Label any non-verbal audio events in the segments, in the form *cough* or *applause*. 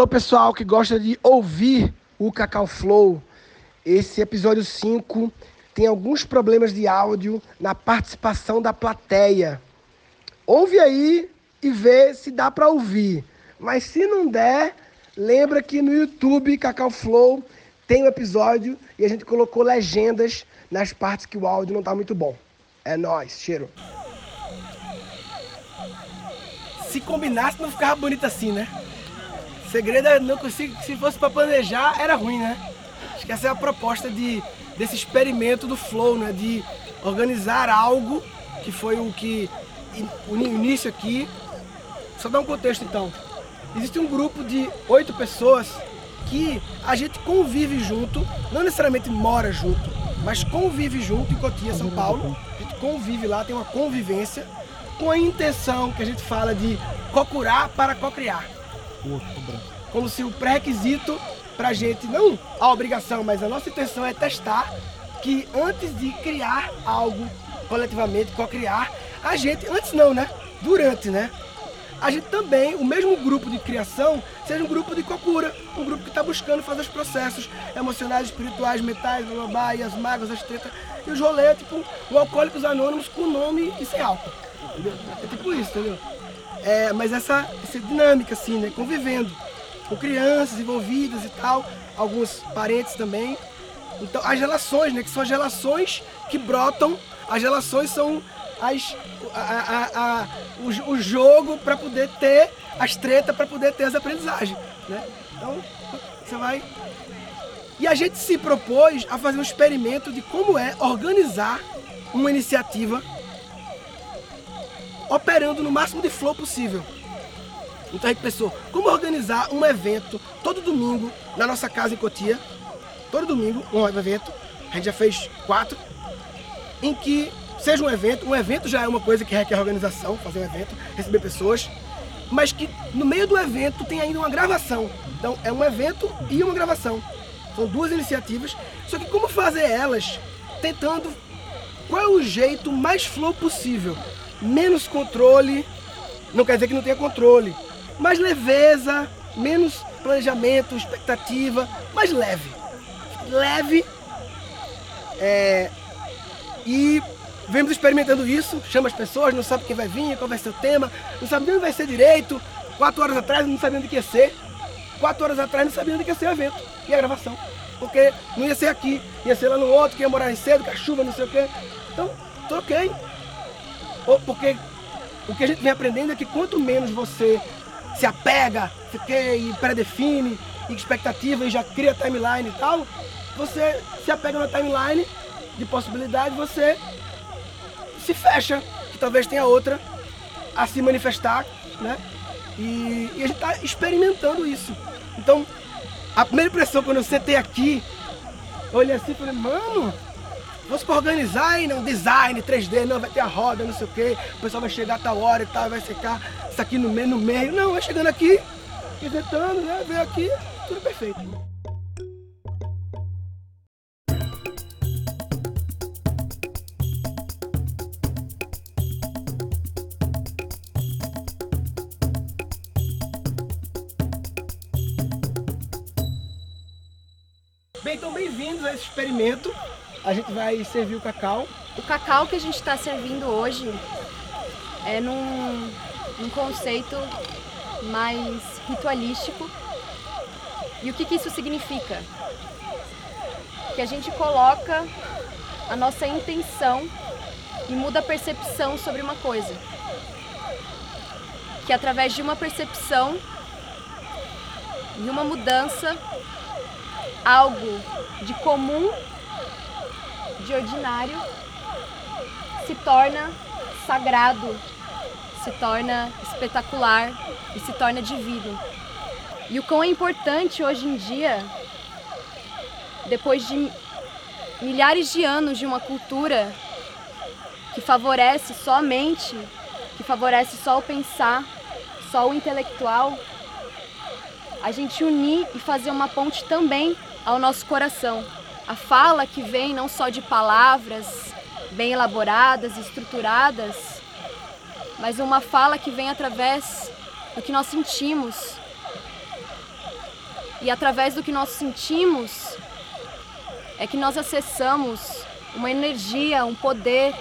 Alô, pessoal que gosta de ouvir o Cacau Flow. Esse episódio 5 tem alguns problemas de áudio na participação da plateia. Ouve aí e vê se dá para ouvir. Mas se não der, lembra que no YouTube Cacau Flow tem um episódio e a gente colocou legendas nas partes que o áudio não tá muito bom. É nós, cheiro. Se combinasse não ficava bonito assim, né? Segredo é não conseguir, se fosse para planejar, era ruim, né? Acho que essa é a proposta de, desse experimento do Flow, né? De organizar algo, que foi o que o início aqui. Só dar um contexto então. Existe um grupo de oito pessoas que a gente convive junto, não necessariamente mora junto, mas convive junto em Cotia, São Paulo. A gente convive lá, tem uma convivência com a intenção que a gente fala de cocurar para cocriar. Como se o pré-requisito para a gente, não a obrigação, mas a nossa intenção é testar que antes de criar algo coletivamente, co-criar, a gente, antes não, né? Durante, né? A gente também, o mesmo grupo de criação, seja um grupo de cocura, um grupo que está buscando fazer os processos emocionais, espirituais, mentais, blá, blá, blá, e as mágoas, as tretas, e os rolês, tipo, o Alcoólicos Anônimos com nome e sem álcool. Entendeu? É tipo isso, entendeu? É, mas essa, essa dinâmica, assim, né? Convivendo com crianças envolvidas e tal, alguns parentes também. Então, as relações, né? Que são as relações que brotam, as relações são as, a, a, a, o, o jogo para poder ter as tretas, para poder ter as aprendizagens, né? Então, você vai... E a gente se propôs a fazer um experimento de como é organizar uma iniciativa operando no máximo de flow possível. Então a gente pensou, como organizar um evento todo domingo na nossa casa em Cotia, todo domingo um evento, a gente já fez quatro, em que seja um evento, um evento já é uma coisa que requer organização, fazer um evento, receber pessoas, mas que no meio do evento tem ainda uma gravação. Então é um evento e uma gravação. São duas iniciativas, só que como fazer elas tentando qual é o jeito mais flow possível menos controle, não quer dizer que não tenha controle, mais leveza, menos planejamento, expectativa, mais leve. Leve. É, e vemos experimentando isso, chama as pessoas, não sabe quem vai vir, qual vai ser o tema, não sabe nem onde vai ser direito. Quatro horas atrás não sabia onde ia ser. Quatro horas atrás não sabia onde ia ser o evento e a gravação. Porque não ia ser aqui, ia ser lá no outro, que ia morar cedo, com a chuva, não sei o quê. Então, troquei, porque o que a gente vem aprendendo é que quanto menos você se apega, você e pré-define, e expectativa e já cria timeline e tal, você se apega na timeline de possibilidade, você se fecha, que talvez tenha outra a se manifestar, né? E, e a gente está experimentando isso. Então, a primeira impressão quando eu sentei aqui, olhei assim e falei, mano, fosse para organizar e um design 3D, não, vai ter a roda, não sei o quê, o pessoal vai chegar a tal hora e tal, vai secar isso aqui no meio, no meio. Não, vai chegando aqui, inventando, né? Veio aqui, tudo perfeito. Bem, então bem-vindos a esse experimento a gente vai servir o cacau. O cacau que a gente está servindo hoje é num, num conceito mais ritualístico. E o que, que isso significa? Que a gente coloca a nossa intenção e muda a percepção sobre uma coisa. Que através de uma percepção e uma mudança, algo de comum de ordinário se torna sagrado, se torna espetacular e se torna divino. E o quão é importante hoje em dia, depois de milhares de anos de uma cultura que favorece só a mente, que favorece só o pensar, só o intelectual, a gente unir e fazer uma ponte também ao nosso coração a fala que vem não só de palavras bem elaboradas, estruturadas, mas uma fala que vem através do que nós sentimos, E através do que nós sentimos é que nós acessamos uma energia, um poder,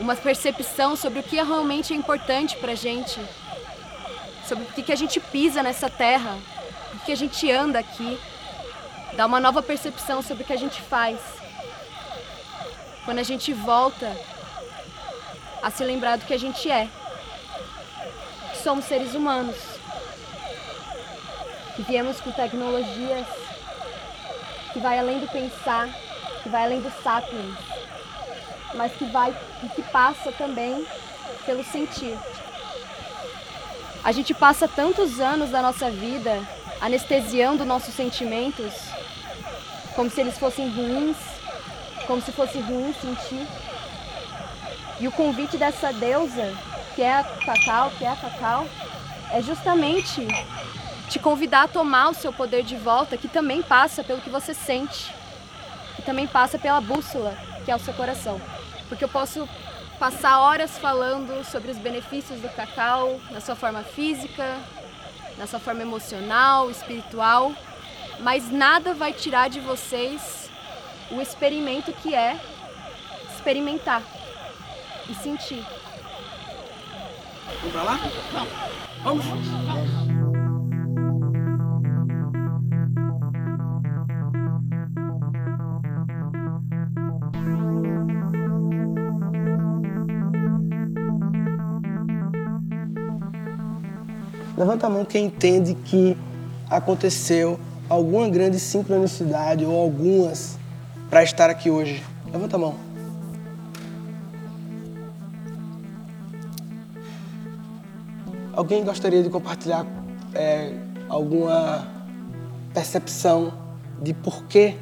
uma percepção sobre o que realmente é importante para gente, sobre o que a gente pisa nessa terra, o que a gente anda aqui, dá uma nova percepção sobre o que a gente faz. Quando a gente volta a se lembrar do que a gente é, somos seres humanos, que viemos com tecnologias que vai além do pensar, que vai além do sapiens, mas que vai e que passa também pelo sentir. A gente passa tantos anos da nossa vida anestesiando nossos sentimentos, como se eles fossem ruins, como se fosse ruim sentir. E o convite dessa deusa, que é a Cacau, que é a Cacau, é justamente te convidar a tomar o seu poder de volta, que também passa pelo que você sente, que também passa pela bússola, que é o seu coração. Porque eu posso passar horas falando sobre os benefícios do cacau na sua forma física, na sua forma emocional, espiritual, mas nada vai tirar de vocês o experimento que é experimentar e sentir. Vamos pra lá? Vamos. Vamos. Levanta a mão quem entende que aconteceu alguma grande sincronicidade ou algumas para estar aqui hoje. Levanta a mão. Alguém gostaria de compartilhar é, alguma percepção de porquê,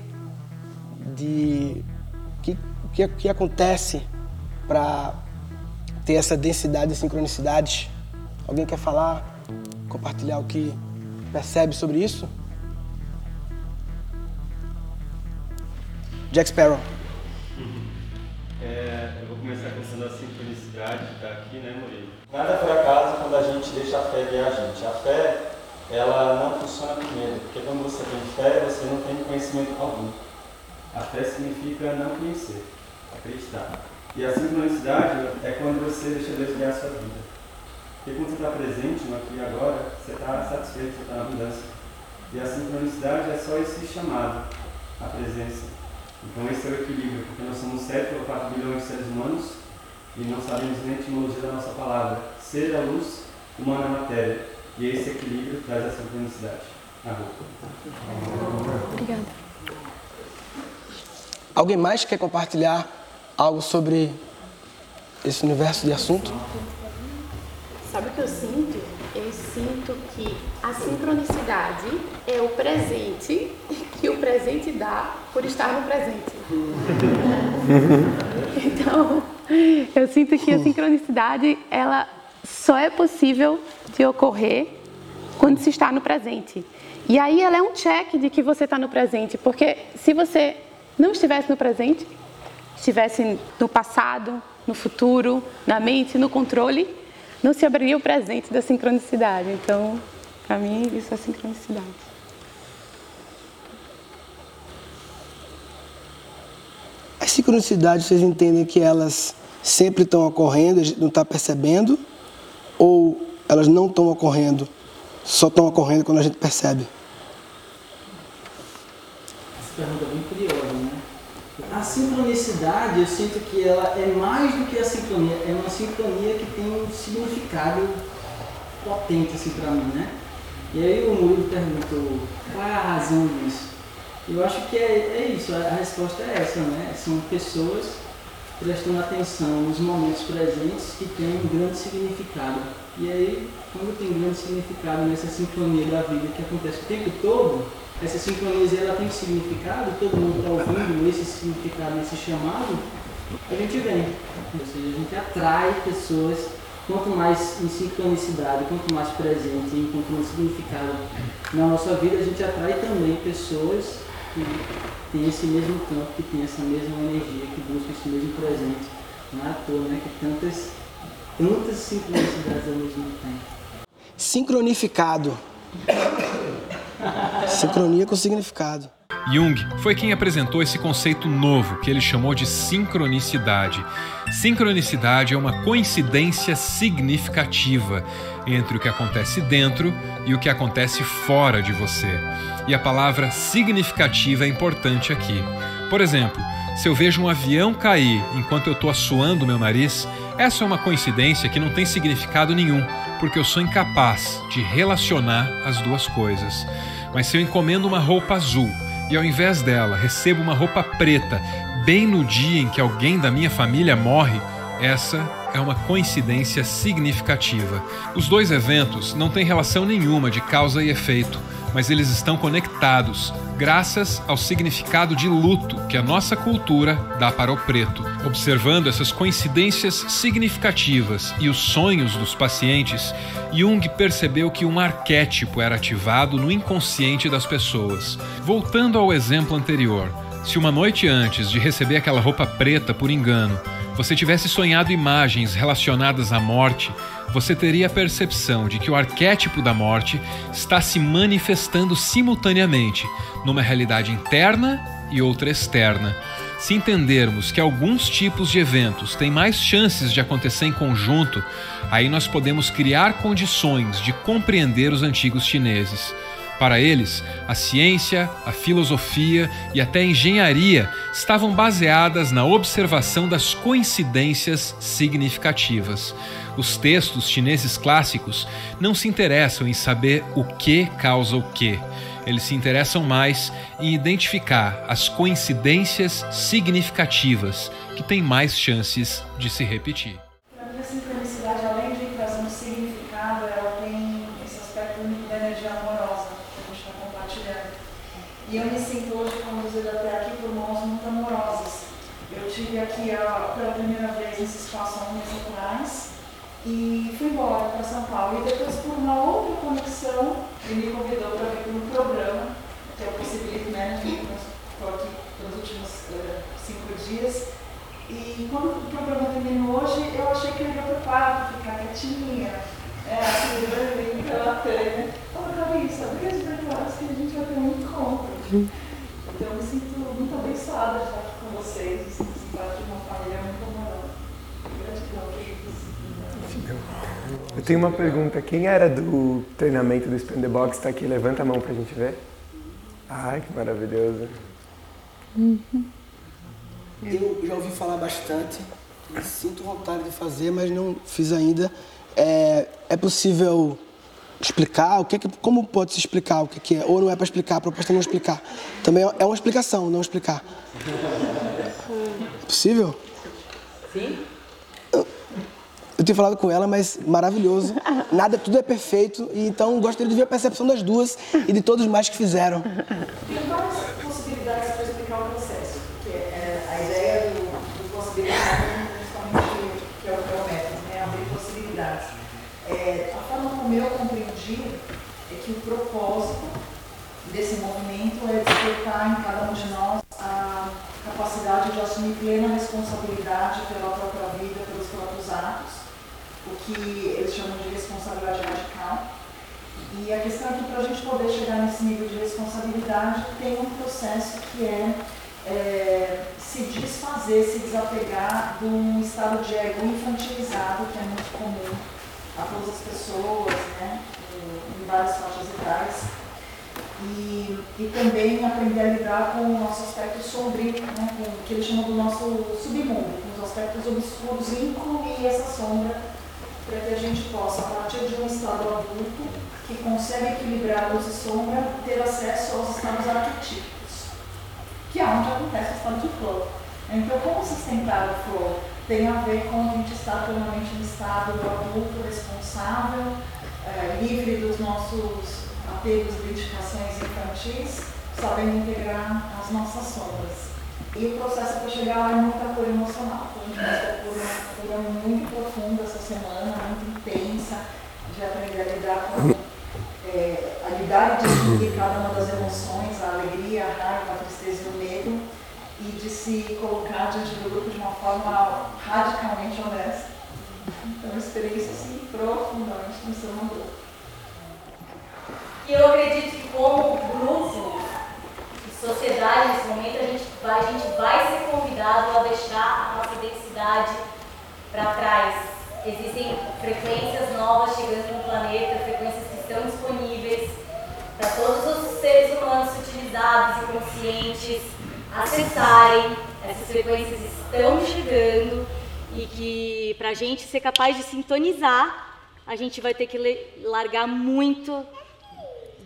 de que que, que acontece para ter essa densidade de sincronicidades? Alguém quer falar? compartilhar o que percebe sobre isso? Jack Sparrow. É, eu vou começar com a sincronicidade que está aqui, né, Murilo? Nada por acaso quando a gente deixa a fé guiar a gente. A fé, ela não funciona com medo, porque quando você tem fé, você não tem conhecimento algum. A fé significa não conhecer, acreditar. E a sincronicidade é quando você deixa Deus guiar a sua vida. Porque quando você está presente no aqui e agora, você está satisfeito, você está na abundância. E a sincronicidade é só esse chamado, a presença. Então esse é o equilíbrio, porque nós somos 7 ou 4 bilhões de seres humanos e não sabemos nem a etimologia da nossa palavra. Ser a luz, humana a matéria. E esse equilíbrio traz a sincronicidade. Na rua. Obrigada. Alguém mais quer compartilhar algo sobre esse universo de assunto? Sabe o que eu sinto? Sinto que a sincronicidade é o presente *laughs* que o presente dá por estar no presente. *laughs* então, eu sinto que a sincronicidade ela só é possível de ocorrer quando se está no presente. E aí ela é um check de que você está no presente, porque se você não estivesse no presente, estivesse no passado, no futuro, na mente, no controle, não se abriria o presente da sincronicidade. Então, para mim, isso é sincronicidade. As sincronicidades, vocês entendem que elas sempre estão ocorrendo, a gente não está percebendo? Ou elas não estão ocorrendo, só estão ocorrendo quando a gente percebe? Essa pergunta é bem curiosa? A sincronicidade, eu sinto que ela é mais do que a sincronia, é uma sincronia que tem um significado potente assim para mim, né? E aí o Murilo perguntou qual é a razão disso. Eu acho que é, é isso, a resposta é essa, né? São pessoas prestando atenção nos momentos presentes que têm um grande significado. E aí, quando tem grande significado nessa sincronia da vida que acontece o tempo todo, essa sincronia ela tem significado, todo mundo está ouvindo esse significado, esse chamado, a gente vem. Ou seja, a gente atrai pessoas, quanto mais em sincronicidade, quanto mais presente, enquanto mais significado na nossa vida, a gente atrai também pessoas que têm esse mesmo campo, que têm essa mesma energia, que buscam esse mesmo presente. Não é à toa, né? Que tantas, tantas sincronicidades ao mesmo tempo. Sincronificado Sincronia com significado. Jung foi quem apresentou esse conceito novo que ele chamou de sincronicidade. Sincronicidade é uma coincidência significativa entre o que acontece dentro e o que acontece fora de você. E a palavra significativa é importante aqui. Por exemplo, se eu vejo um avião cair enquanto eu estou assoando meu nariz, essa é uma coincidência que não tem significado nenhum, porque eu sou incapaz de relacionar as duas coisas. Mas se eu encomendo uma roupa azul e ao invés dela recebo uma roupa preta bem no dia em que alguém da minha família morre, essa é uma coincidência significativa. Os dois eventos não têm relação nenhuma de causa e efeito, mas eles estão conectados graças ao significado de luto que a nossa cultura dá para o preto. Observando essas coincidências significativas e os sonhos dos pacientes, Jung percebeu que um arquétipo era ativado no inconsciente das pessoas. Voltando ao exemplo anterior, se uma noite antes de receber aquela roupa preta por engano, você tivesse sonhado imagens relacionadas à morte, você teria a percepção de que o arquétipo da morte está se manifestando simultaneamente numa realidade interna e outra externa. Se entendermos que alguns tipos de eventos têm mais chances de acontecer em conjunto, aí nós podemos criar condições de compreender os antigos chineses. Para eles, a ciência, a filosofia e até a engenharia estavam baseadas na observação das coincidências significativas. Os textos chineses clássicos não se interessam em saber o que causa o que. Eles se interessam mais em identificar as coincidências significativas que têm mais chances de se repetir. Para mim, a sincronicidade, além de trazer um significado, ela tem esse aspecto da energia amorosa que a gente está compartilhando. E eu me sinto hoje conduzida até aqui por mãos muito amorosas. Eu tive aqui ó, pela primeira vez nesse espaço há um mês atrás e fui embora para São Paulo. E depois, por uma outra conexão, ele me convidou para vir para um programa, que é o Possibility Management, estou aqui nos últimos uh, cinco dias. E quando o programa terminou hoje, eu achei que eu ia para o quarto, ficar quietinha, é, dormindo pela tela. Falei, Gabi, sabe que às vezes que a gente vai ter um encontro. Então eu me sinto muito abençoada de estar aqui com vocês, me sinto parte de uma família muito. Eu tenho uma pergunta. Quem era do treinamento do Spin the Box está aqui? Levanta a mão para a gente ver. Ai, que maravilhoso. Eu já ouvi falar bastante, sinto vontade de fazer, mas não fiz ainda. É, é possível explicar o que, é que como pode se explicar o que, que é? Ou não é para explicar, a proposta é não explicar. Também é uma explicação, não explicar. É possível? Sim. Eu tenho falado com ela, mas maravilhoso. Nada, tudo é perfeito. E então gostaria de ver a percepção das duas e de todos mais que fizeram. Tem várias possibilidades para explicar o processo, que é a ideia do, do possibilidade, que é o, que é o método, né? abrir possibilidades. É, a forma como eu compreendi é que o propósito desse movimento é despertar em cada um de nós a capacidade de assumir plena responsabilidade pela própria vida, pelos próprios atos, o que eles chamam de responsabilidade radical. E a questão é que para a gente poder chegar nesse nível de responsabilidade tem um processo que é, é, se desfazer, se desapegar de um estado de ego infantilizado, que é muito comum a todas as pessoas, né, em várias faixas etárias. E, e também aprender a lidar com o nosso aspecto sombrio, né, com o que ele chama do nosso submundo, com os aspectos obscuros, incluir essa sombra para que a gente possa, a partir de um estado adulto, que consegue equilibrar luz e sombra, ter acesso aos estados arquetípicos, que é onde acontece o estado de flow. Então, como sustentar o flow? Tem a ver com a gente estar plenamente no estado adulto, responsável, é, livre dos nossos apegos identificações infantis, sabendo integrar as nossas sombras. E o processo para chegar lá é muita cura emocional. Por uma cura muito profunda essa semana, muito intensa, de aprender a lidar com é, a lidar e distinguir cada uma das emoções, a alegria, a raiva, a tristeza e o medo, e de se colocar diante do grupo de uma forma radicalmente honesta. Então, uma experiência assim, profundamente transformadora. E eu acredito que como grupo vai, a gente vai ser convidado a deixar a nossa densidade para trás. Existem frequências novas chegando no planeta, frequências que estão disponíveis para todos os seres humanos utilizados e conscientes acessarem. Essas frequências estão chegando e que para a gente ser capaz de sintonizar, a gente vai ter que largar muito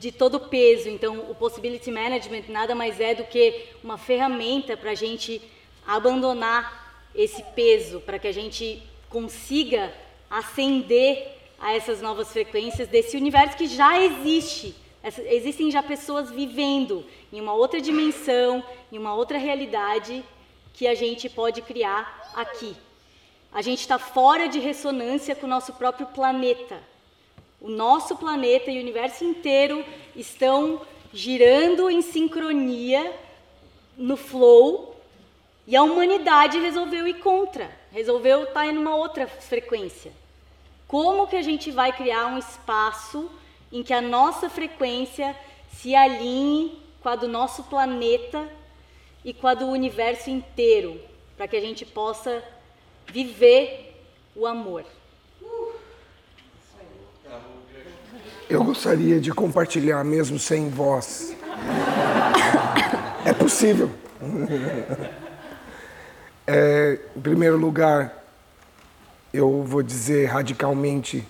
de todo o peso. Então, o Possibility Management nada mais é do que uma ferramenta para a gente abandonar esse peso, para que a gente consiga ascender a essas novas frequências desse universo que já existe. Existem já pessoas vivendo em uma outra dimensão, em uma outra realidade que a gente pode criar aqui. A gente está fora de ressonância com o nosso próprio planeta. O nosso planeta e o universo inteiro estão girando em sincronia no flow e a humanidade resolveu ir contra, resolveu estar em uma outra frequência. Como que a gente vai criar um espaço em que a nossa frequência se alinhe com a do nosso planeta e com a do universo inteiro, para que a gente possa viver o amor. Eu gostaria de compartilhar mesmo sem voz. É possível. É, em primeiro lugar, eu vou dizer radicalmente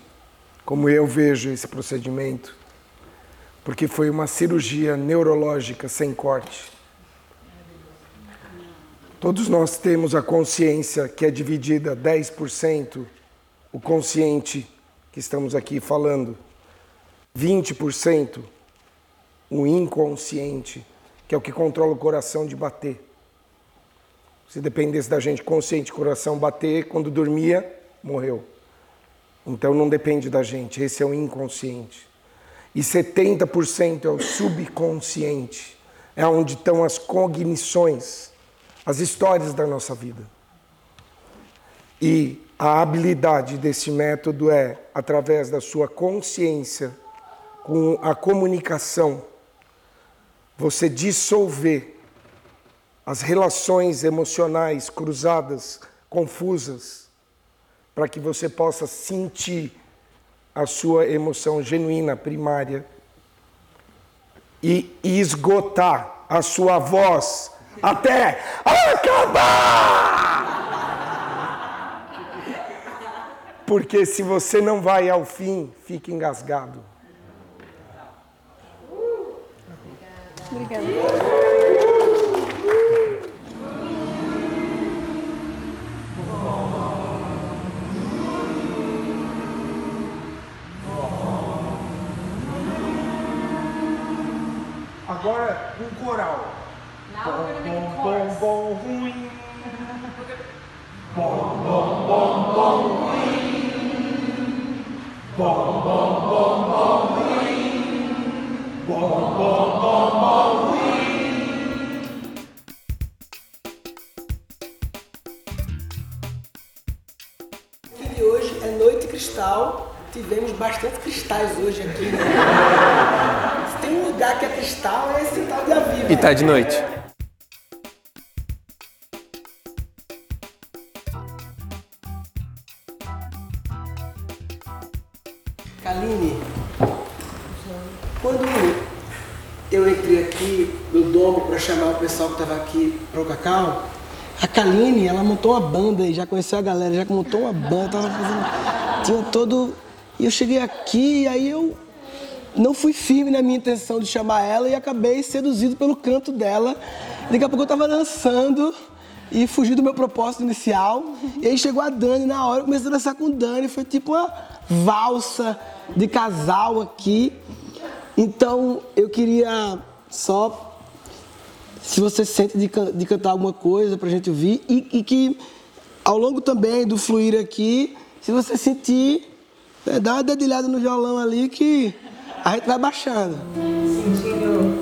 como eu vejo esse procedimento, porque foi uma cirurgia neurológica sem corte. Todos nós temos a consciência que é dividida 10% o consciente que estamos aqui falando, 20% o inconsciente, que é o que controla o coração de bater. Se dependesse da gente consciente, coração bater, quando dormia, morreu. Então não depende da gente, esse é o inconsciente. E 70% é o subconsciente, é onde estão as cognições as histórias da nossa vida. E a habilidade desse método é, através da sua consciência, com a comunicação, você dissolver as relações emocionais cruzadas, confusas, para que você possa sentir a sua emoção genuína, primária, e esgotar a sua voz até acabar. Porque se você não vai ao fim, fica engasgado. Obrigada. Agora um coral. A chorus. bom, ruim. *laughs* Bom, bom, bom, bom, ruim. Bom, bom, bom, bom, ruim. Bom, bom, bom, bom, Tivemos bastante cristais hoje aqui. Né? Se tem um lugar que é cristal, é esse tal de Aviva. E tá de noite. Kaline, quando eu entrei aqui no domo para chamar o pessoal que estava aqui para o cacau, a Kaline, ela montou uma banda e já conheceu a galera, já montou uma banda, tava fazendo, tinha todo... E eu cheguei aqui e aí eu não fui firme na minha intenção de chamar ela e acabei seduzido pelo canto dela. Daqui a pouco eu estava dançando e fugi do meu propósito inicial. E aí chegou a Dani na hora, eu comecei a dançar com Dani, foi tipo uma valsa de casal aqui. Então eu queria só, se você sente de, can- de cantar alguma coisa pra gente ouvir, e, e que ao longo também do fluir aqui, se você sentir, dá uma dedilhada no violão ali que a gente vai baixando. Sentindo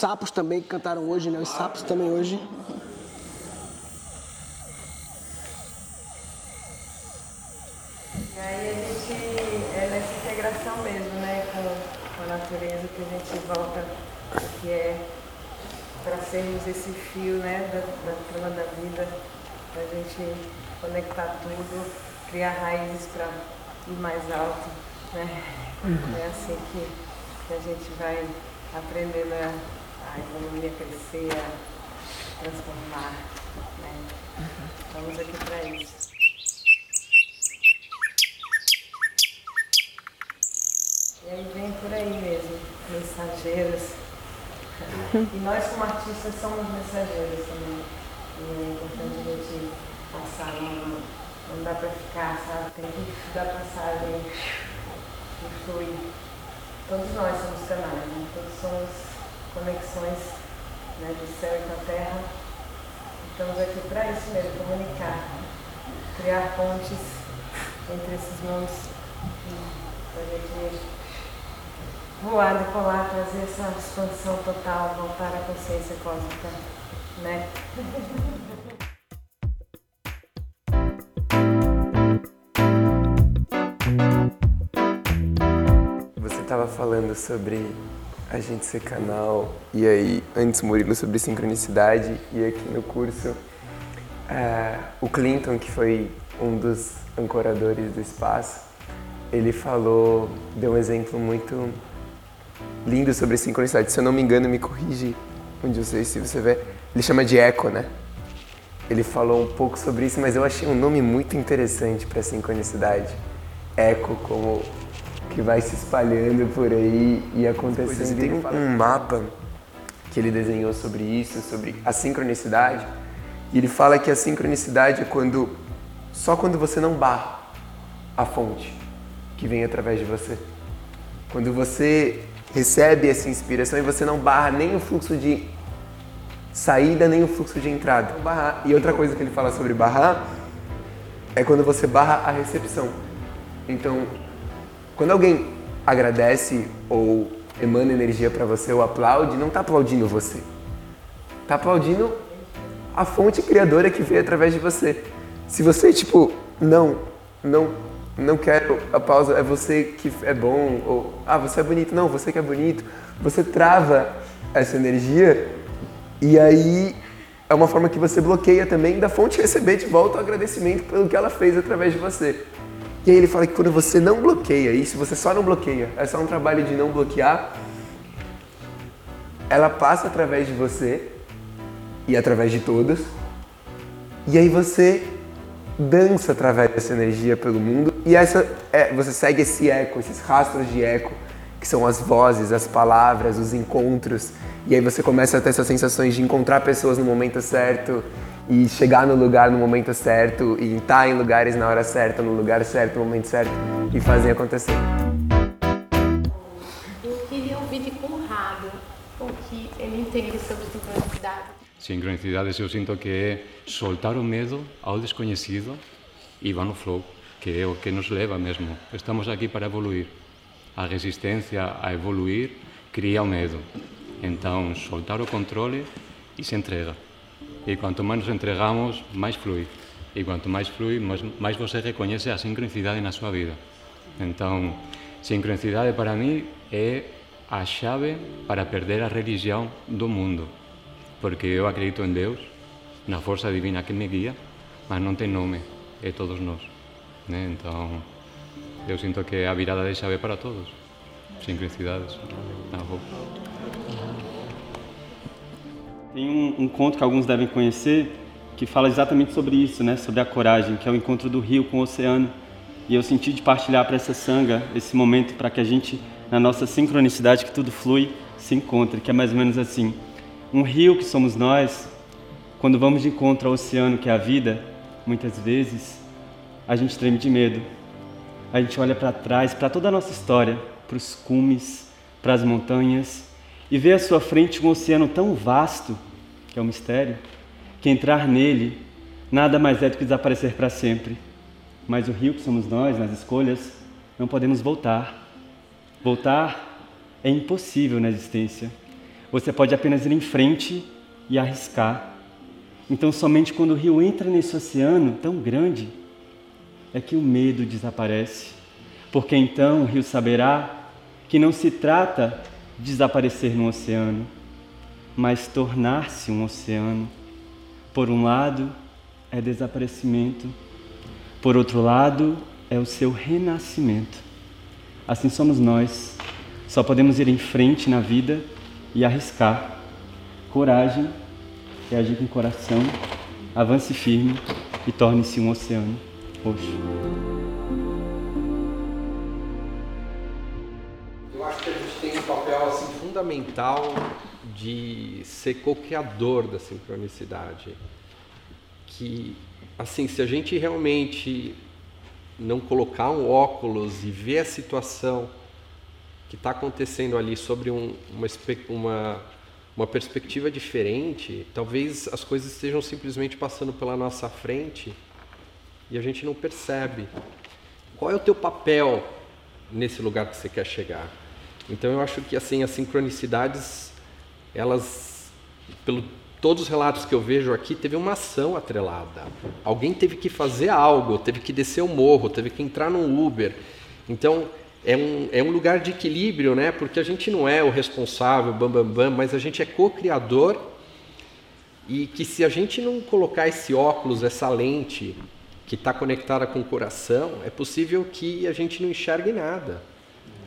sapos também que cantaram hoje, né? Os sapos também hoje. e aí a gente é nessa integração mesmo, né, com, com a natureza que a gente volta, que é para sermos esse fio, né, da, da trama da vida, para a gente conectar tudo, criar raízes para ir mais alto, né? É assim que, que a gente vai aprendendo a, a economia crescer, a transformar, né? Estamos aqui para isso. E aí vem por aí mesmo, mensageiros. E nós como artistas somos mensageiros também. E é importante a gente passar, não, não dá pra ficar, sabe? Tem que dar passagem e flui. Todos nós somos canais, né? Todos somos conexões né, do céu e com a terra. Estamos aqui para isso mesmo, comunicar, criar pontes entre esses mundos. Para a gente voar, decolar, trazer essa expansão total, voltar à consciência cósmica, né? Você estava falando sobre a gente ser canal, e aí, antes Murilo, sobre sincronicidade, e aqui no curso, eh, o Clinton, que foi um dos ancoradores do espaço, ele falou, deu um exemplo muito lindo sobre sincronicidade. Se eu não me engano, me corrige onde você, se você vê, ele chama de eco, né? Ele falou um pouco sobre isso, mas eu achei um nome muito interessante para sincronicidade. Eco como que vai se espalhando por aí e acontecendo. Tem um, um mapa que ele desenhou sobre isso, sobre a sincronicidade. E ele fala que a sincronicidade é quando só quando você não barra a fonte que vem através de você. Quando você recebe essa inspiração e você não barra nem o fluxo de saída nem o fluxo de entrada. Barrar. E outra coisa que ele fala sobre barrar é quando você barra a recepção. Então, quando alguém agradece ou emana energia para você ou aplaude, não está aplaudindo você. Está aplaudindo a fonte criadora que veio através de você. Se você, tipo, não, não, não quero a pausa, é você que é bom, ou, ah, você é bonito, não, você que é bonito, você trava essa energia e aí é uma forma que você bloqueia também da fonte receber de volta o agradecimento pelo que ela fez através de você. E aí ele fala que quando você não bloqueia isso, você só não bloqueia, é só um trabalho de não bloquear, ela passa através de você e através de todos, e aí você dança através dessa energia pelo mundo. E essa é, você segue esse eco, esses rastros de eco, que são as vozes, as palavras, os encontros, e aí você começa a ter essas sensações de encontrar pessoas no momento certo e chegar no lugar no momento certo e estar em lugares na hora certa, no lugar certo, no momento certo e fazer acontecer. Eu queria ouvir de Conrado o que ele entende sobre sincronicidade. Sincronicidades eu sinto que é soltar o medo ao desconhecido e vá no flow, que é o que nos leva mesmo. Estamos aqui para evoluir. A resistência a evoluir cria o medo. Então, soltar o controle e se entrega. E cuanto máis nos entregamos, máis flui. E cuanto máis flui, máis, vos você recoñece a sincronicidade na súa vida. Entón, sincronicidade para mí é a chave para perder a religión do mundo. Porque eu acredito en Deus, na forza divina que me guía, mas non ten nome, é todos nós. Né? ¿Eh? Entón, eu sinto que é a virada de chave para todos. Sincronicidades. Na roupa. Tem um, um conto que alguns devem conhecer que fala exatamente sobre isso, né? Sobre a coragem, que é o encontro do rio com o oceano. E eu senti de partilhar para essa sanga esse momento para que a gente, na nossa sincronicidade, que tudo flui, se encontre, que é mais ou menos assim. Um rio que somos nós, quando vamos de encontro ao oceano, que é a vida, muitas vezes a gente treme de medo. A gente olha para trás, para toda a nossa história, para os cumes, para as montanhas, e vê à sua frente um oceano tão vasto, que é o um mistério, que entrar nele nada mais é do que desaparecer para sempre. Mas o rio que somos nós, nas escolhas, não podemos voltar. Voltar é impossível na existência. Você pode apenas ir em frente e arriscar. Então, somente quando o rio entra nesse oceano tão grande, é que o medo desaparece. Porque então o rio saberá que não se trata desaparecer no oceano, mas tornar-se um oceano. Por um lado, é desaparecimento, por outro lado, é o seu renascimento. Assim somos nós. Só podemos ir em frente na vida e arriscar. Coragem é agir com coração, avance firme e torne-se um oceano roxo. Fundamental de ser co-criador da sincronicidade. Que, assim, se a gente realmente não colocar um óculos e ver a situação que está acontecendo ali sobre um, uma, uma, uma perspectiva diferente, talvez as coisas estejam simplesmente passando pela nossa frente e a gente não percebe. Qual é o teu papel nesse lugar que você quer chegar? Então eu acho que assim as sincronicidades, elas, pelo todos os relatos que eu vejo aqui, teve uma ação atrelada. Alguém teve que fazer algo, teve que descer o morro, teve que entrar num Uber. Então é um, é um lugar de equilíbrio, né? Porque a gente não é o responsável, bam, bam, bam, mas a gente é co-criador e que se a gente não colocar esse óculos, essa lente que está conectada com o coração, é possível que a gente não enxergue nada.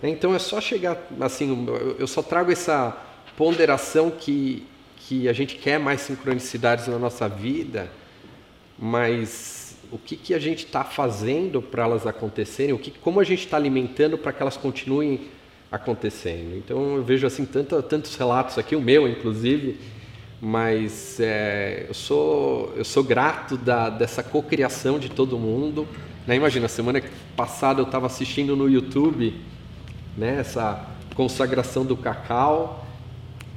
Então é só chegar, assim, eu só trago essa ponderação que, que a gente quer mais sincronicidades na nossa vida, mas o que, que a gente está fazendo para elas acontecerem, o que, como a gente está alimentando para que elas continuem acontecendo. Então eu vejo assim tanto, tantos relatos aqui, o meu inclusive, mas é, eu, sou, eu sou grato da, dessa cocriação de todo mundo. Né? Imagina, semana passada eu estava assistindo no YouTube né, essa consagração do cacau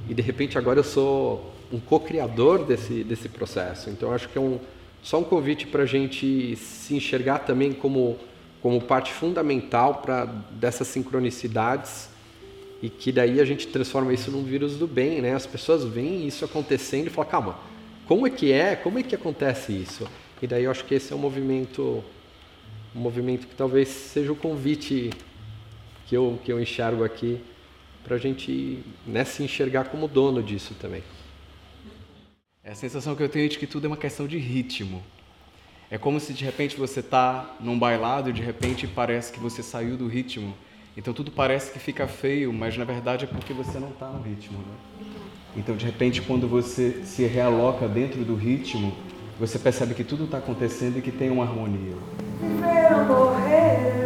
e de repente agora eu sou um co-criador desse, desse processo. Então acho que é um, só um convite para a gente se enxergar também como, como parte fundamental para dessas sincronicidades e que daí a gente transforma isso num vírus do bem, né? As pessoas veem isso acontecendo e falam, calma, como é que é? Como é que acontece isso? E daí eu acho que esse é um movimento, um movimento que talvez seja o convite que eu, que eu enxergo aqui para a gente né, se enxergar como dono disso também. É a sensação que eu tenho de que tudo é uma questão de ritmo. É como se de repente você está num bailado e de repente parece que você saiu do ritmo. Então tudo parece que fica feio, mas na verdade é porque você não está no ritmo. Né? Então de repente quando você se realoca dentro do ritmo, você percebe que tudo está acontecendo e que tem uma harmonia. Viver ou morrer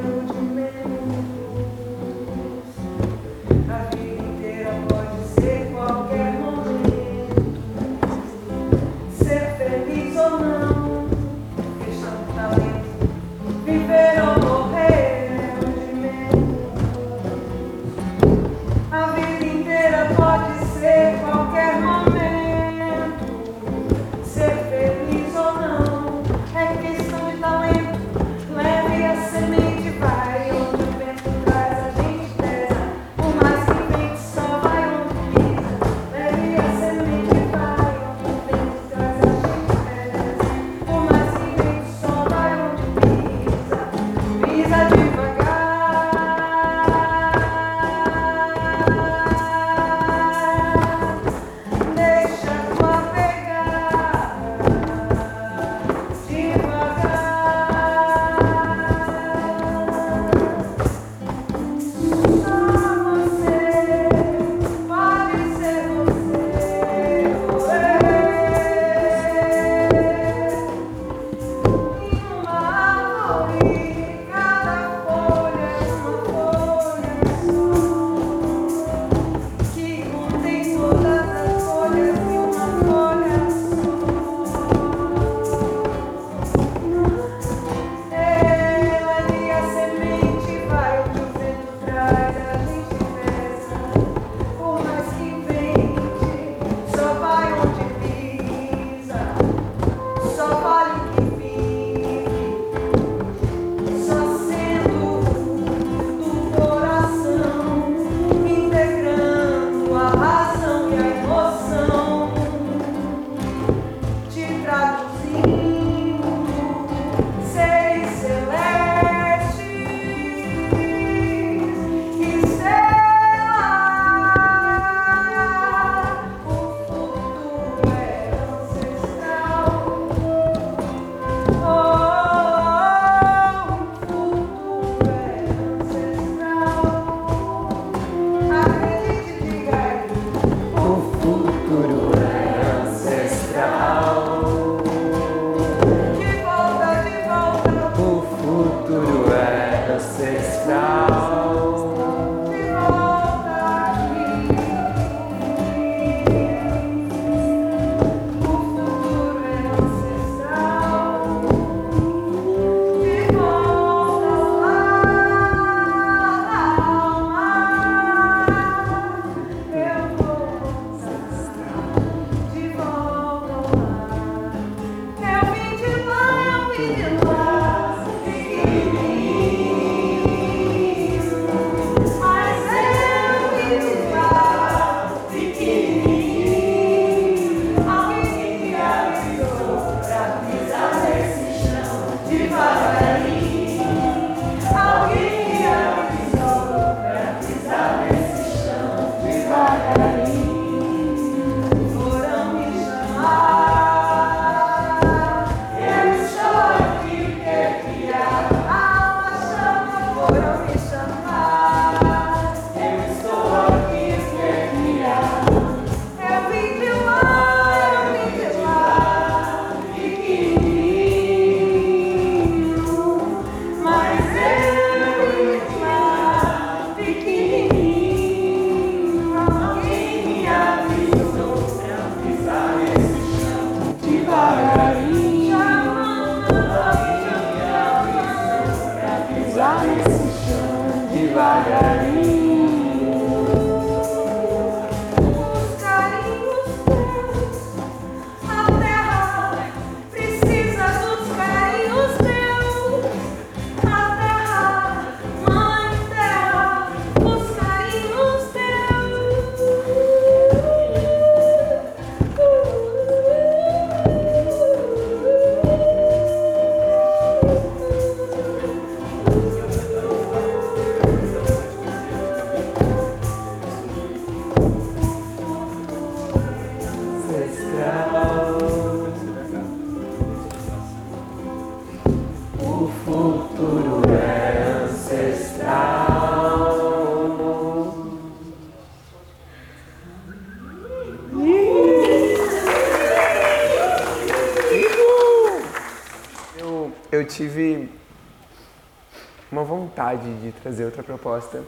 vontade de trazer outra proposta.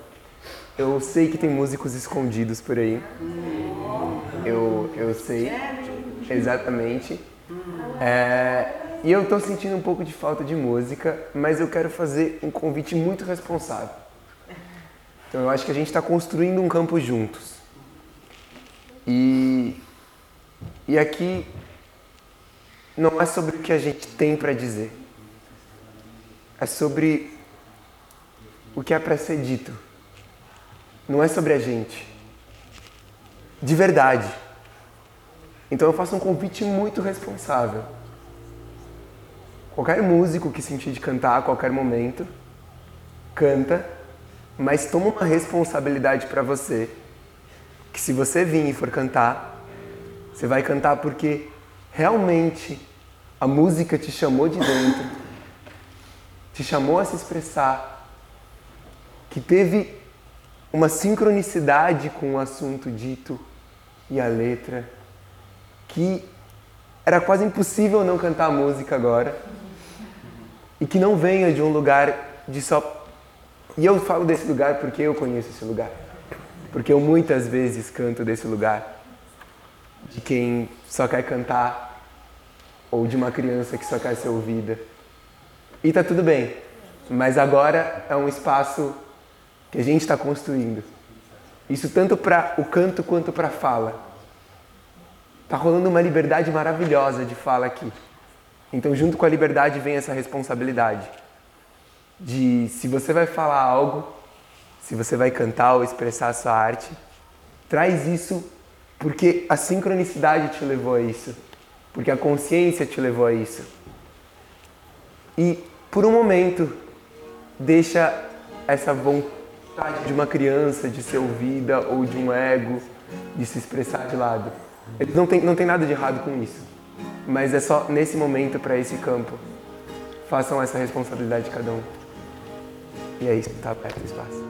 Eu sei que tem músicos escondidos por aí. Eu, eu sei. Exatamente. É, e eu tô sentindo um pouco de falta de música, mas eu quero fazer um convite muito responsável. Então eu acho que a gente está construindo um campo juntos. E, e aqui não é sobre o que a gente tem para dizer. É sobre o que é para ser dito. Não é sobre a gente. De verdade. Então eu faço um convite muito responsável. Qualquer músico que sentir de cantar a qualquer momento, canta, mas toma uma responsabilidade para você. Que se você vir e for cantar, você vai cantar porque realmente a música te chamou de dentro, te chamou a se expressar, que teve uma sincronicidade com o assunto dito e a letra, que era quase impossível não cantar a música agora e que não venha de um lugar de só. E eu falo desse lugar porque eu conheço esse lugar. Porque eu muitas vezes canto desse lugar de quem só quer cantar ou de uma criança que só quer ser ouvida. E tá tudo bem, mas agora é um espaço que a gente está construindo. Isso tanto para o canto quanto para a fala. Tá rolando uma liberdade maravilhosa de fala aqui. Então, junto com a liberdade vem essa responsabilidade de se você vai falar algo, se você vai cantar ou expressar a sua arte, traz isso porque a sincronicidade te levou a isso, porque a consciência te levou a isso. E por um momento, deixa essa vontade de uma criança de ser ouvida ou de um ego de se expressar de lado. Não tem, não tem nada de errado com isso, mas é só nesse momento para esse campo. Façam essa responsabilidade de cada um. E é isso, está aberto o espaço.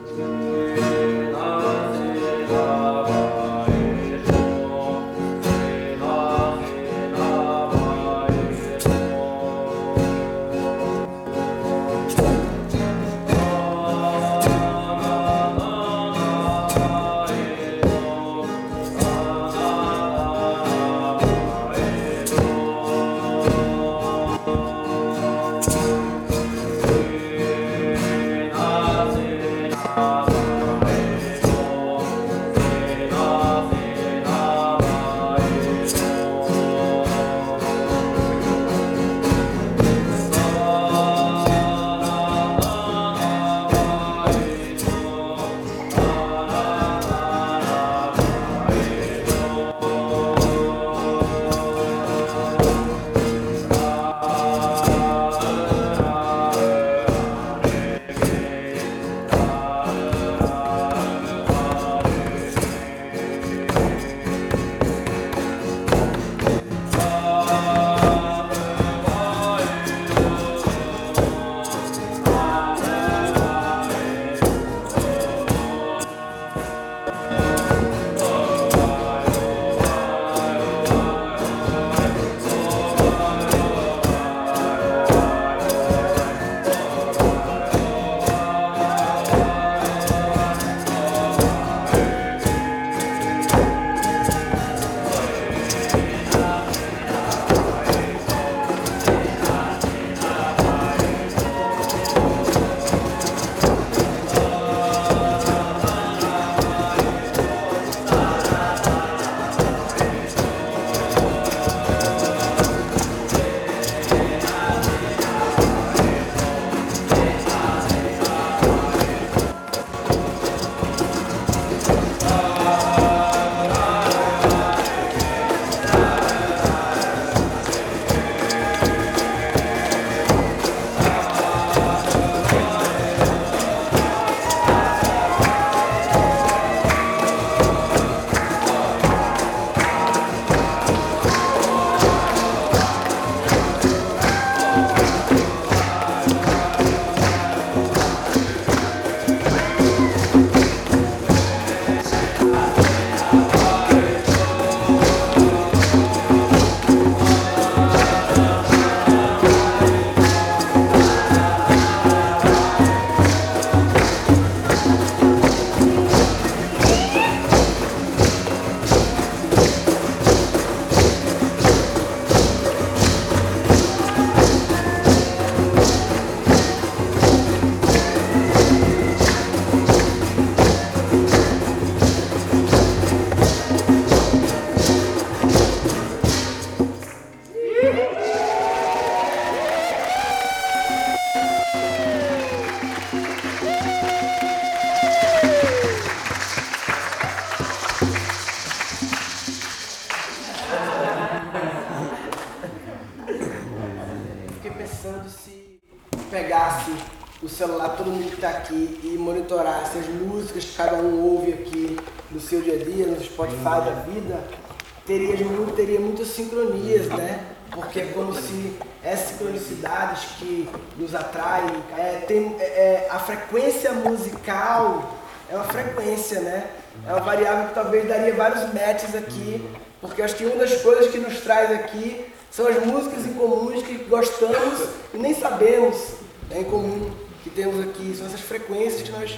Essas sincronicidades que nos atraem, é, tem, é, é, a frequência musical é uma frequência, né? É uma variável que talvez daria vários matches aqui, porque acho que uma das coisas que nos traz aqui são as músicas em comuns que gostamos e nem sabemos né, em comum que temos aqui. São essas frequências que nós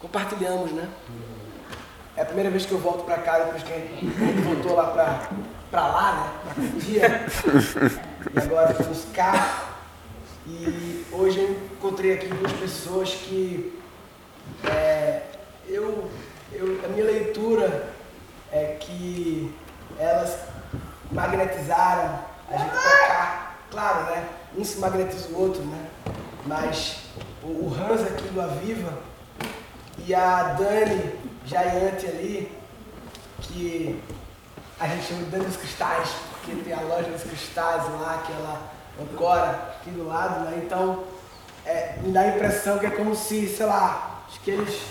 compartilhamos, né? É a primeira vez que eu volto para casa, depois que a gente voltou lá para lá, né? Pra dia. *laughs* E agora fomos cá. E hoje eu encontrei aqui duas pessoas que é, eu, eu, a minha leitura é que elas magnetizaram a gente pra cá. Claro, né? Um se magnetiza o outro, né? Mas o, o Hans aqui do Aviva e a Dani Jaiante ali, que a gente chama de Dani dos Cristais, porque tem a loja dos cristais lá, que ela ancora aqui do lado, né? Então, é, me dá a impressão que é como se, sei lá, acho que eles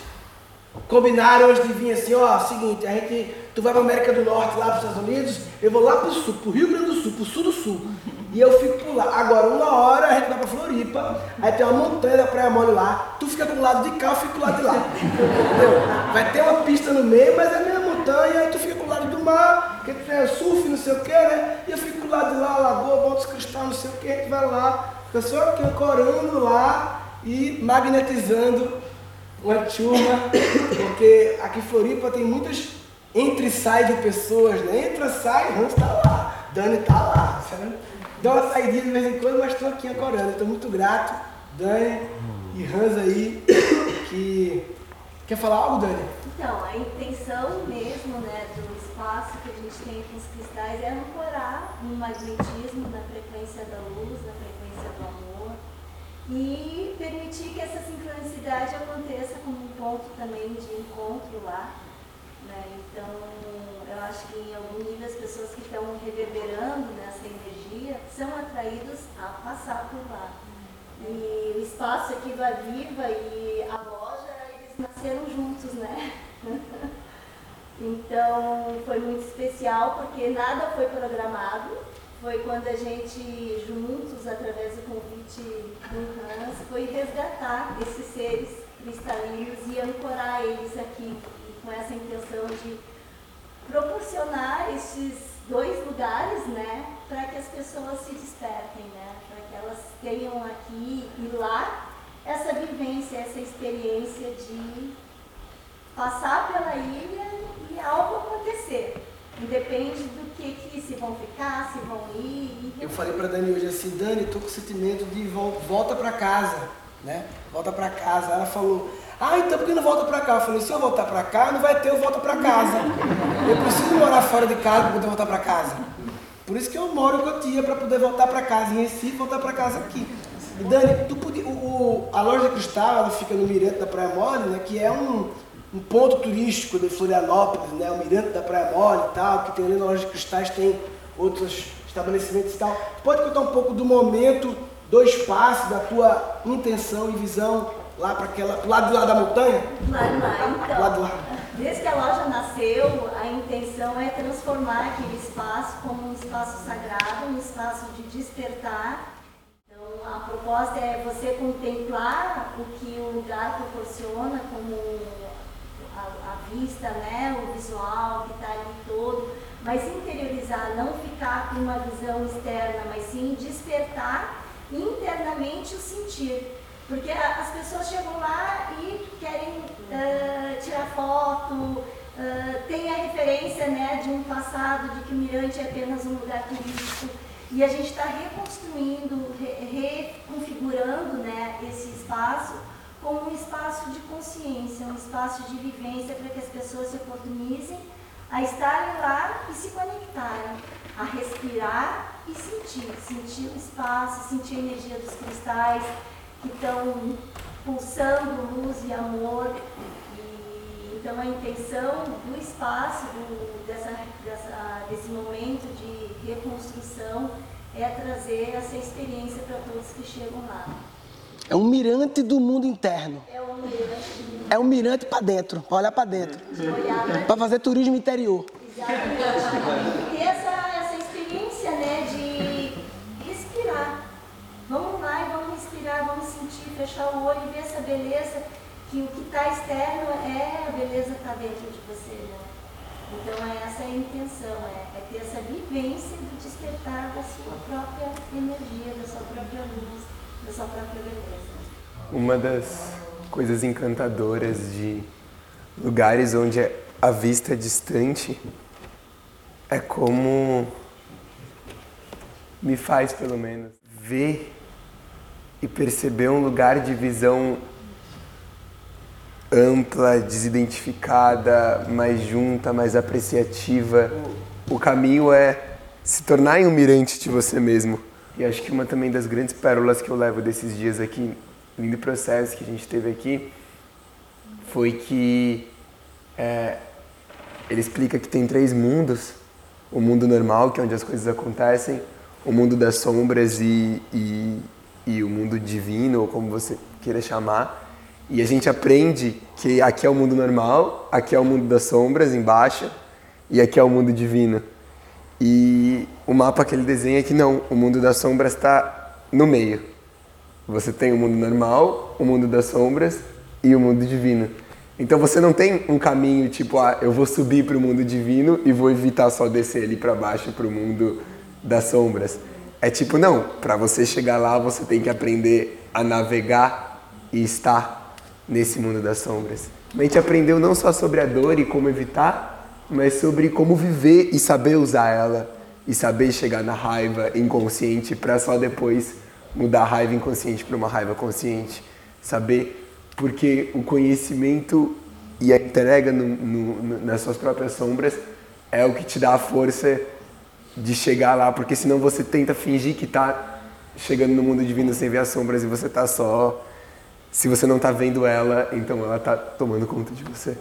combinaram de vir assim, ó, seguinte, a gente, tu vai pra América do Norte, lá pros Estados Unidos, eu vou lá pro sul, pro Rio Grande do Sul, pro sul do sul. E eu fico por lá. Agora, uma hora a gente vai pra Floripa, aí tem uma montanha da Praia Mole lá, tu fica do lado de cá, eu fico do lado de lá. *laughs* Entendeu? Vai ter uma pista no meio, mas é a mesma montanha, aí tu fica lado mar, que tem surf, não sei o que, né? E eu fico lado de lá, lagoa, volta os cristais, não sei o que, a gente vai lá, fica só aqui ancorando lá e magnetizando uma turma, porque aqui em Floripa tem muitas entre e sai de pessoas, né? Entra, sai, Hans tá lá, Dani tá lá, sabe? Dá uma saidinha de vez em quando, mas estou aqui ancorando. Estou muito grato, Dani e Hans aí, que... Quer falar algo, Dani? Então, a intenção mesmo né, do espaço que a gente tem com os cristais é ancorar no magnetismo, na frequência da luz, na frequência do amor e permitir que essa sincronicidade aconteça como um ponto também de encontro lá. Né? Então, eu acho que em algum nível as pessoas que estão reverberando nessa energia são atraídos a passar por lá. E o espaço aqui do Aviva e a nasceram juntos, né? *laughs* então foi muito especial porque nada foi programado. Foi quando a gente, juntos, através do convite do Hans, foi resgatar esses seres cristalinos e ancorar eles aqui com essa intenção de proporcionar esses dois lugares, né, para que as pessoas se despertem, né, para que elas tenham aqui e lá essa vivência, essa experiência de passar pela ilha e algo acontecer. Independe do que, que se vão ficar, se vão ir. Eu falei para Dani hoje assim, Dani, tô com sentimento de vol volta para casa, né? Volta para casa. Ela falou, ah, então por que não volta para cá? Eu falei, se eu voltar para cá, não vai ter eu volta para casa. Eu preciso morar fora de casa para poder voltar para casa. Por isso que eu moro em Cotia, para poder voltar para casa em Recife, voltar para casa aqui. Dani, tu podia, o, a loja cristal, ela fica no Mirante da Praia Mole, né? Que é um, um ponto turístico de Florianópolis, né? O Mirante da Praia Mole e tal, que tem ali na loja de cristais, tem outros estabelecimentos e tal. Pode contar um pouco do momento, do espaço, da tua intenção e visão lá para aquela, pro lado de lá da montanha? Lá, lá, então. Lá do lá. Desde que a loja nasceu, a intenção é transformar aquele espaço como um espaço sagrado, um espaço de despertar. A proposta é você contemplar o que o lugar proporciona, como a, a vista, né, o visual que está ali todo, mas interiorizar, não ficar com uma visão externa, mas sim despertar internamente o sentir. Porque as pessoas chegam lá e querem uh, tirar foto, uh, tem a referência né, de um passado, de que o Mirante é apenas um lugar turístico. E a gente está reconstruindo, re reconfigurando né, esse espaço como um espaço de consciência, um espaço de vivência para que as pessoas se oportunizem a estarem lá e se conectarem, a respirar e sentir, sentir o espaço, sentir a energia dos cristais, que estão pulsando luz e amor. E, então a intenção do espaço, do, dessa, dessa, desse momento de reconstrução, é trazer essa experiência para todos que chegam lá. É um mirante do mundo interno. É um mirante. É um mirante para dentro, para olhar para dentro. Para fazer turismo interior. Exatamente. Ter essa, essa experiência, né, de respirar. Vamos lá e vamos respirar, vamos sentir, fechar o olho e ver essa beleza, que o que está externo é a beleza que está dentro de você, né? Então é essa a intenção, é, é ter essa vivência do despertar da sua própria energia, da sua própria luz, da sua própria beleza. Uma das coisas encantadoras de lugares onde a vista é distante é como me faz, pelo menos, ver e perceber um lugar de visão ampla, desidentificada, mais junta, mais apreciativa. O caminho é se tornar um mirante de você mesmo. E acho que uma também das grandes pérolas que eu levo desses dias aqui, lindo processo que a gente teve aqui, foi que é, ele explica que tem três mundos. O mundo normal, que é onde as coisas acontecem, o mundo das sombras e, e, e o mundo divino, ou como você queira chamar. E a gente aprende que aqui é o mundo normal, aqui é o mundo das sombras embaixo e aqui é o mundo divino. E o mapa que ele desenha é que não, o mundo das sombras está no meio. Você tem o mundo normal, o mundo das sombras e o mundo divino. Então você não tem um caminho tipo, ah, eu vou subir para o mundo divino e vou evitar só descer ali para baixo para o mundo das sombras. É tipo, não, para você chegar lá você tem que aprender a navegar e estar nesse mundo das sombras. A gente aprendeu não só sobre a dor e como evitar, mas sobre como viver e saber usar ela e saber chegar na raiva inconsciente para só depois mudar a raiva inconsciente para uma raiva consciente. Saber porque o conhecimento e a entrega no, no, nas suas próprias sombras é o que te dá a força de chegar lá, porque senão você tenta fingir que está chegando no mundo divino sem ver as sombras e você está só se você não está vendo ela, então ela está tomando conta de você.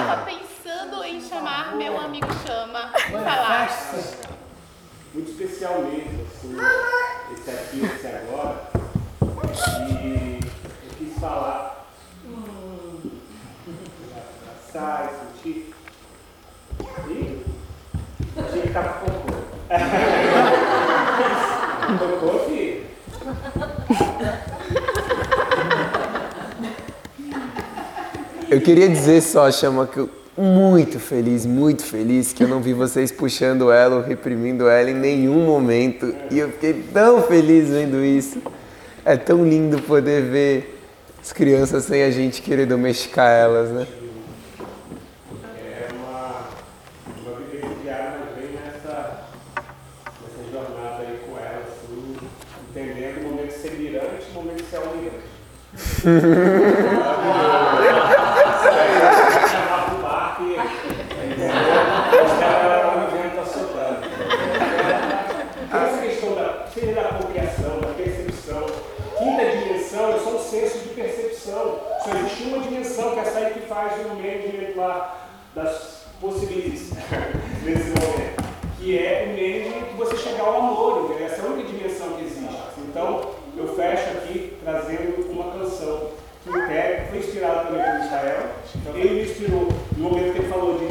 Chama. Eu tava pensando em chamar meu amigo Chama. Falar. muito especial mesmo, assim, esse aqui, esse agora. E eu quis falar, abraçar e sentir. E achei que tava com cocô. *laughs* Cocô, filho? Eu queria dizer só, Chama, que eu muito feliz, muito feliz que eu não vi vocês puxando ela ou reprimindo ela em nenhum momento. E eu fiquei tão feliz vendo isso. É tão lindo poder ver as crianças sem a gente querer domesticar elas, né? É *laughs* uma, uma vivência diária, mas vem nessa, nessa jornada aí com ela, assim, entendendo o momento de ser mirante e o momento de ser almirante. Chamar pro barco e mostrar onde o vento está soprando. Essa questão da, seja da apropriação, da percepção. Quinta dimensão é só um senso de percepção. Só existe uma dimensão, que é essa aí que faz o management lá das possibilidades nesse momento. Que é o management que você chegar ao amor, entendeu? Essa é a única dimensão que existe. Então, eu fecho aqui trazendo uma canção que é, foi inspirada também pelo Israel. Então, ele me inspirou no momento que ele falou de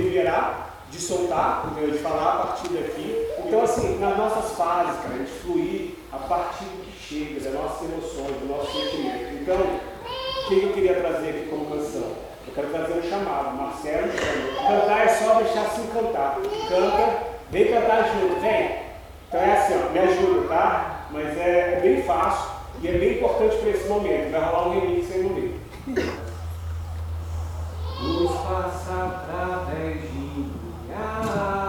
soltar, entendeu? de falar a partir daqui. Então, assim, nas nossas fases, cara, a gente fluir a partir do que chega, das nossas emoções, do nosso sentimento. Então, o que eu queria trazer aqui como canção? Eu quero trazer um chamado, Marcelo chamou. Cantar é só deixar se encantar. Canta, vem cantar junto, vem. Então é assim, ó, me ajuda, tá? Mas é, é bem fácil e é bem importante para esse momento. Vai rolar um remix aí no meio. Luz passa através de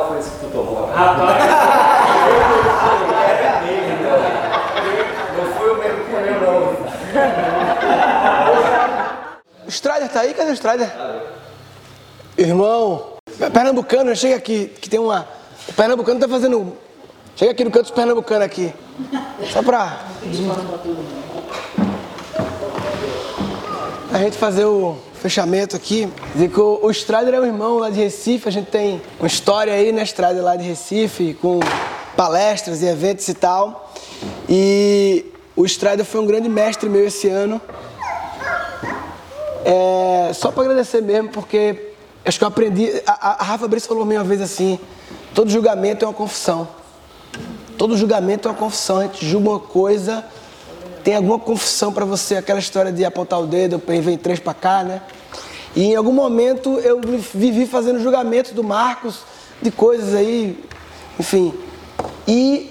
qual foi esse que tu tomou? Rapaz, é dele, não. Não *laughs* foi o mesmo que comeu, não. O Strider tá aí? Cadê o Strider? Irmão, pernambucano, chega aqui, que tem uma. O pernambucano tá fazendo. Chega aqui no canto dos pernambucanos aqui. Só pra. A gente fazer o fechamento aqui, dizer que o, o Strider é um irmão lá de Recife, a gente tem uma história aí na Strider lá de Recife, com palestras e eventos e tal. E o Strider foi um grande mestre meu esse ano. É, só para agradecer mesmo, porque acho que eu aprendi. A, a Rafa Brice falou uma vez assim: todo julgamento é uma confissão. Todo julgamento é uma confissão. A gente julga uma coisa tem alguma confissão para você, aquela história de apontar o dedo, vem três para cá, né? E em algum momento eu vivi fazendo julgamento do Marcos, de coisas aí, enfim. E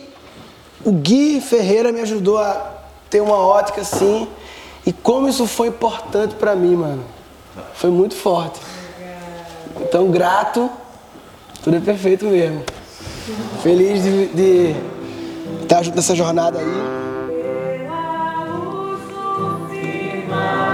o Gui Ferreira me ajudou a ter uma ótica assim, e como isso foi importante para mim, mano. Foi muito forte. Então, grato, tudo é perfeito mesmo. Feliz de estar junto nessa jornada aí. Lord.